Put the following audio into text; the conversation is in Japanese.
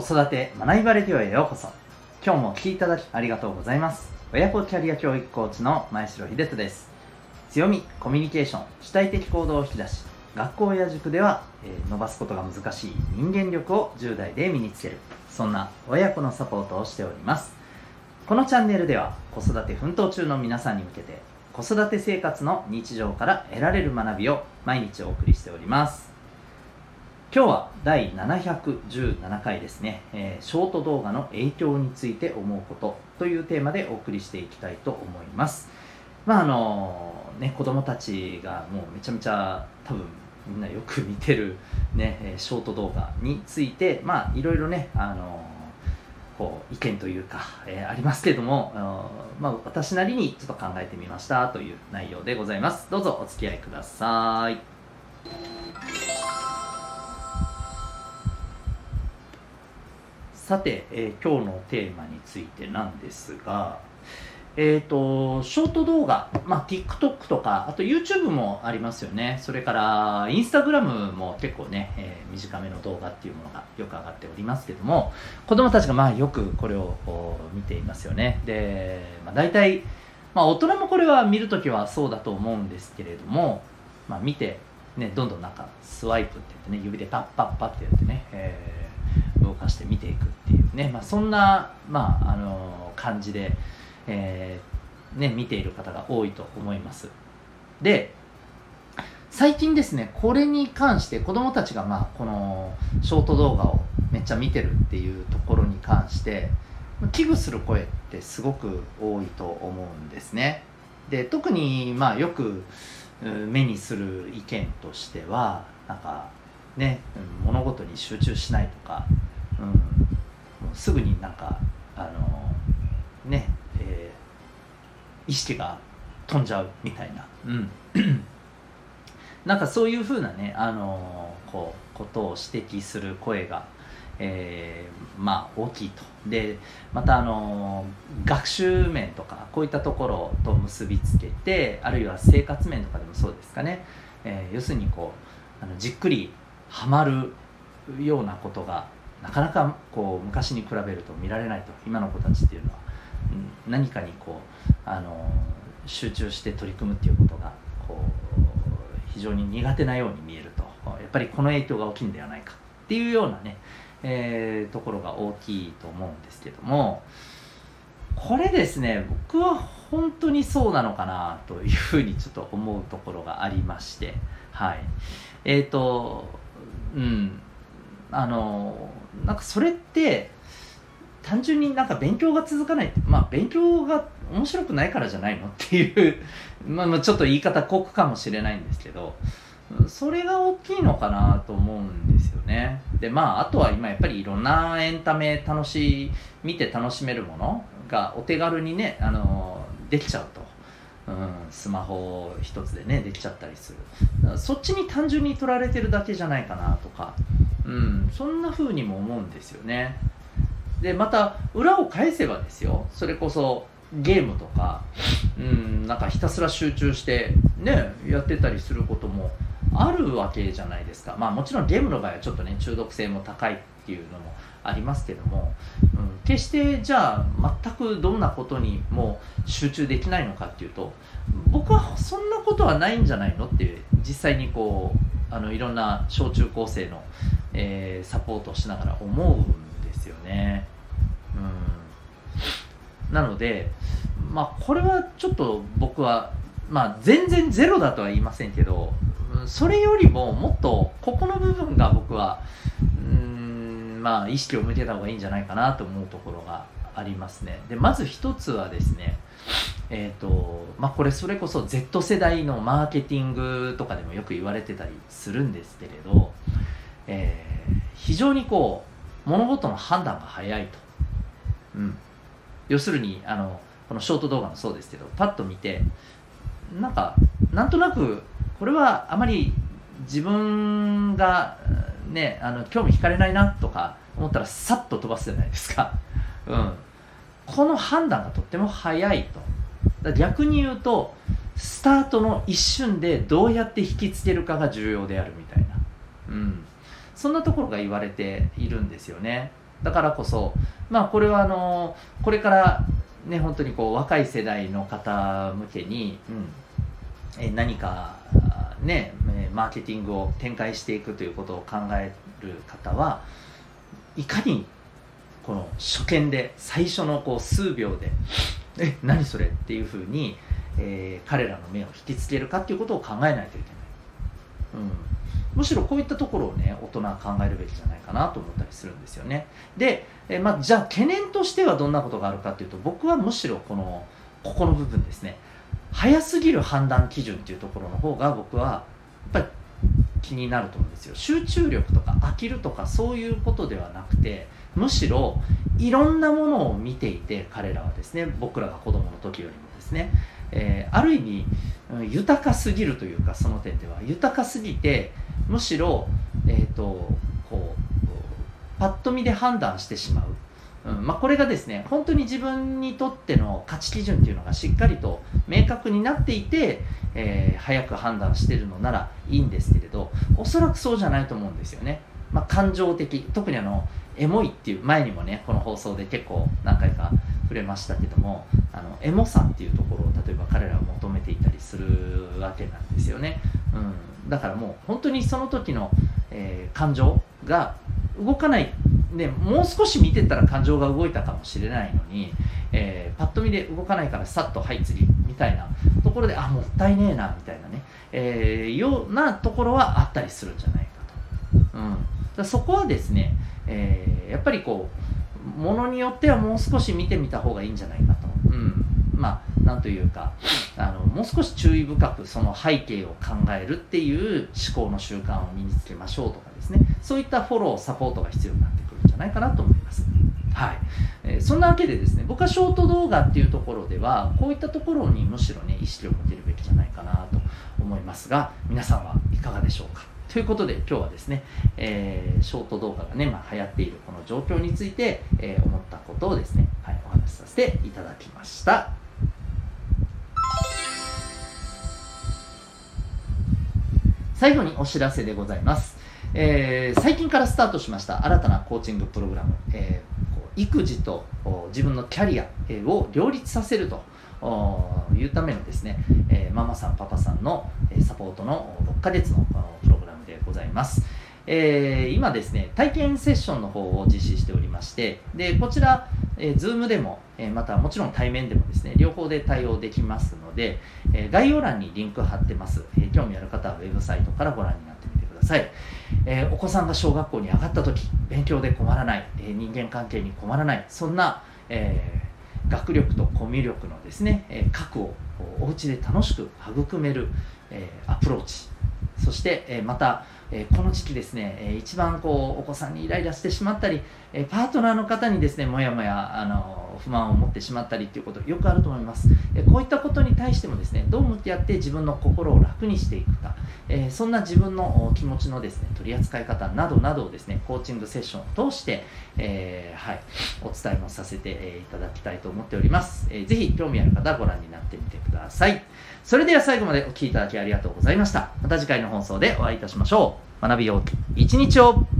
子育て学びバレディオへようこそ。今日もお聴きいただきありがとうございます。親子キャリア教育コーチの前城秀人です。強みコミュニケーション主体的行動を引き出し学校や塾では、えー、伸ばすことが難しい人間力を10代で身につける。そんな親子のサポートをしております。このチャンネルでは子育て奮闘中の皆さんに向けて子育て生活の日常から得られる学びを毎日お送りしております。今日は第717回ですね、えー、ショート動画の影響について思うことというテーマでお送りしていきたいと思います。まああのね子供たちがもうめちゃめちゃ多分みんなよく見てるねショート動画についてまあいろいろねあのこう意見というか、えー、ありますけれども、まあ、私なりにちょっと考えてみましたという内容でございます。どうぞお付き合いください。さて、えー、今日のテーマについてなんですが、えっ、ー、と、ショート動画、まあ、TikTok とか、あと YouTube もありますよね。それから、Instagram も結構ね、えー、短めの動画っていうものがよく上がっておりますけども、子供たちがまあよくこれを見ていますよね。で、まあ、大体、まあ、大人もこれは見るときはそうだと思うんですけれども、まあ、見て、ね、どんどんなんかスワイプって言ってね、指でパッパッパってやってね、えー動かして見ていくっていうね、まあ、そんな、まあ、あの感じで、えー、ね、見ている方が多いと思います。で最近ですねこれに関して子どもたちが、まあ、このショート動画をめっちゃ見てるっていうところに関して危惧する声ってすごく多いと思うんですね。で特にまあよく目にする意見としてはなんかね、物事に集中しないとかうん、すぐになんかあのね、えー、意識が飛んじゃうみたいな、うん、なんかそういうふうなね、あのこうことを指摘する声が、えー、まあ大きいと。でまたあの学習面とかこういったところと結びつけてあるいは生活面とかでもそうですかね、えー、要するにこうあのじっくりはまるようなことがなかなかこう昔に比べると見られないと今の子たちっていうのは、うん、何かにこうあの集中して取り組むっていうことがこう非常に苦手なように見えると。やっぱりこの影響が大きいんではないかっていうようなね、えー、ところが大きいと思うんですけども。これですね僕は本当にそうなのかなというふうにちょっと思うところがありまして。はい。えっ、ー、とうん。あのなんかそれって単純になんか勉強が続かないまあ勉強が面白くないからじゃないのっていう まあちょっと言い方酷かもしれないんですけどそれが大きいのかなと思うんですよね。でまああとは今やっぱりいろんなエンタメ楽し見て楽しめるものがお手軽にねあのできちゃうと。うん、スマホ一つでねできちゃったりする。そっちに単純に取られてるだけじゃないかなとか。うん、そんな風にも思うんですよね。でまた裏を返せばですよ。それこそゲームとか、うん、なんかひたすら集中してねやってたりすることもあるわけじゃないですか。まあもちろんゲームの場合はちょっとね中毒性も高いっていうのもありますけども、うん、決してじゃあ全くどんなことにも集中できないのかっていうと僕はそんなことはないんじゃないのって実際にこうあのいろんな小中高生のえー、サポートしながら思うんですよね。うん、なので、まあ、これはちょっと僕は、まあ、全然ゼロだとは言いませんけどそれよりももっとここの部分が僕はうんまあ意識を向けた方がいいんじゃないかなと思うところがありますね。でまず一つはですねえーとまあ、これそれこそ Z 世代のマーケティングとかでもよく言われてたりするんですけれどえー、非常にこう物事の判断が早いと、うん、要するにあのこのショート動画もそうですけどパッと見てなんかなんとなくこれはあまり自分がねあの興味惹かれないなとか思ったらさっと飛ばすじゃないですか、うん、この判断がとっても早いと。逆に言うとスタートの一瞬でどうやって引きつけるかが重要であるみたいな、うん、そんなところが言われているんですよね。だからこそまあこれはあのこれからね本当にこう若い世代の方向けに、うん、え何かねマーケティングを展開していくということを考える方はいかにこの初見で最初のこう数秒で「え何それ?」っていうふうに、えー、彼らの目を引きつけるかっていうことを考えないといけない、うん、むしろこういったところをね大人は考えるべきじゃないかなと思ったりするんですよね。で、え、まあ、じゃあ懸念としてはどんなことがあるかっていうと僕はむしろこのここの部分ですね。早すぎる判断基準っていうところの方が僕はやっぱり気になると思うんですよ。集中力とか飽きるとかそういうことではなくてむしろいろんなものを見ていて彼らはですね僕らが子供の時よりもですね、えー、ある意味豊かすぎるというかその点では豊かすぎてむしろ、えーと、こうパッと見で判断してしまう、うんまあ、これがですね本当に自分にとっての価値基準っていうのがしっかりと明確になっていて、えー、早く判断しているのならいいんですけれどおそらくそうじゃないと思うんですよね。まあ、感情的特にあのエモいっていう前にもねこの放送で結構何回か触れましたけどもあのエモさっていうところを例えば彼らは求めていたりするわけなんですよね、うん、だからもう本当にその時の、えー、感情が動かない。でもう少し見てたら感情が動いたかもしれないのに、えー、パッと見で動かないからさっとはい次みたいな。ところであもったいねえなみたいなね、えー、ようなところはあったりするんじゃないかと、うん、だそこはですねえー、やっぱりこうものによってはもう少し見てみた方がいいんじゃないか、まあなんというかあのもう少し注意深くその背景を考えるっていう思考の習慣を身につけましょうとかですねそういったフォローサポートが必要になってくるんじゃないかなと思います。はい、えー、そんなわけでですね僕はショート動画っていうところではこういったところにむしろね意識を持てるべきじゃないかなと思いますが皆さんはいかがでしょうかということで今日はですね、えー、ショート動画がね、まあ、流行っているこの状況について、えー、思ったことをですね、はい、お話しさせていただきました。最後にお知らせでございます。えー、最近からスタートしました新たなコーチングプログラム、えー、育児と自分のキャリアを両立させるというためのですね、えー、ママさんパパさんのサポートの6ヶ月のプログラムでございます。えー、今ですね、体験セッションの方を実施しておりまして、でこちら、えー、Zoom でも、えー、またもちろん対面でもですね、両方で対応できますので、えー、概要欄にリンク貼ってます、えー。興味ある方はウェブサイトからご覧になってみてください。えー、お子さんが小学校に上がった時、勉強で困らない、えー、人間関係に困らない、そんな、えー、学力とコミュ力のですね、え、核をお家で楽しく育める、えー、アプローチ、そして、えー、また、え、この時期ですね、えー、一番こうお子さんにイライラしてしまったり、えパートナーの方にですねもやもやあの不満を持ってしまったりということよくあると思います、えこういったことに対してもですねどう向き合って自分の心を楽にしていくか、えそんな自分の気持ちのですね取り扱い方などなどをですねコーチングセッションを通して、え、はい、お伝えもさせて、いただきたいと思っております、えー、ぜひ興味ある方はご覧になってみてください。それでは最後までお聴きいただきありがとうございました。また次回の放送でお会いいたしましょう。学びよう一日を。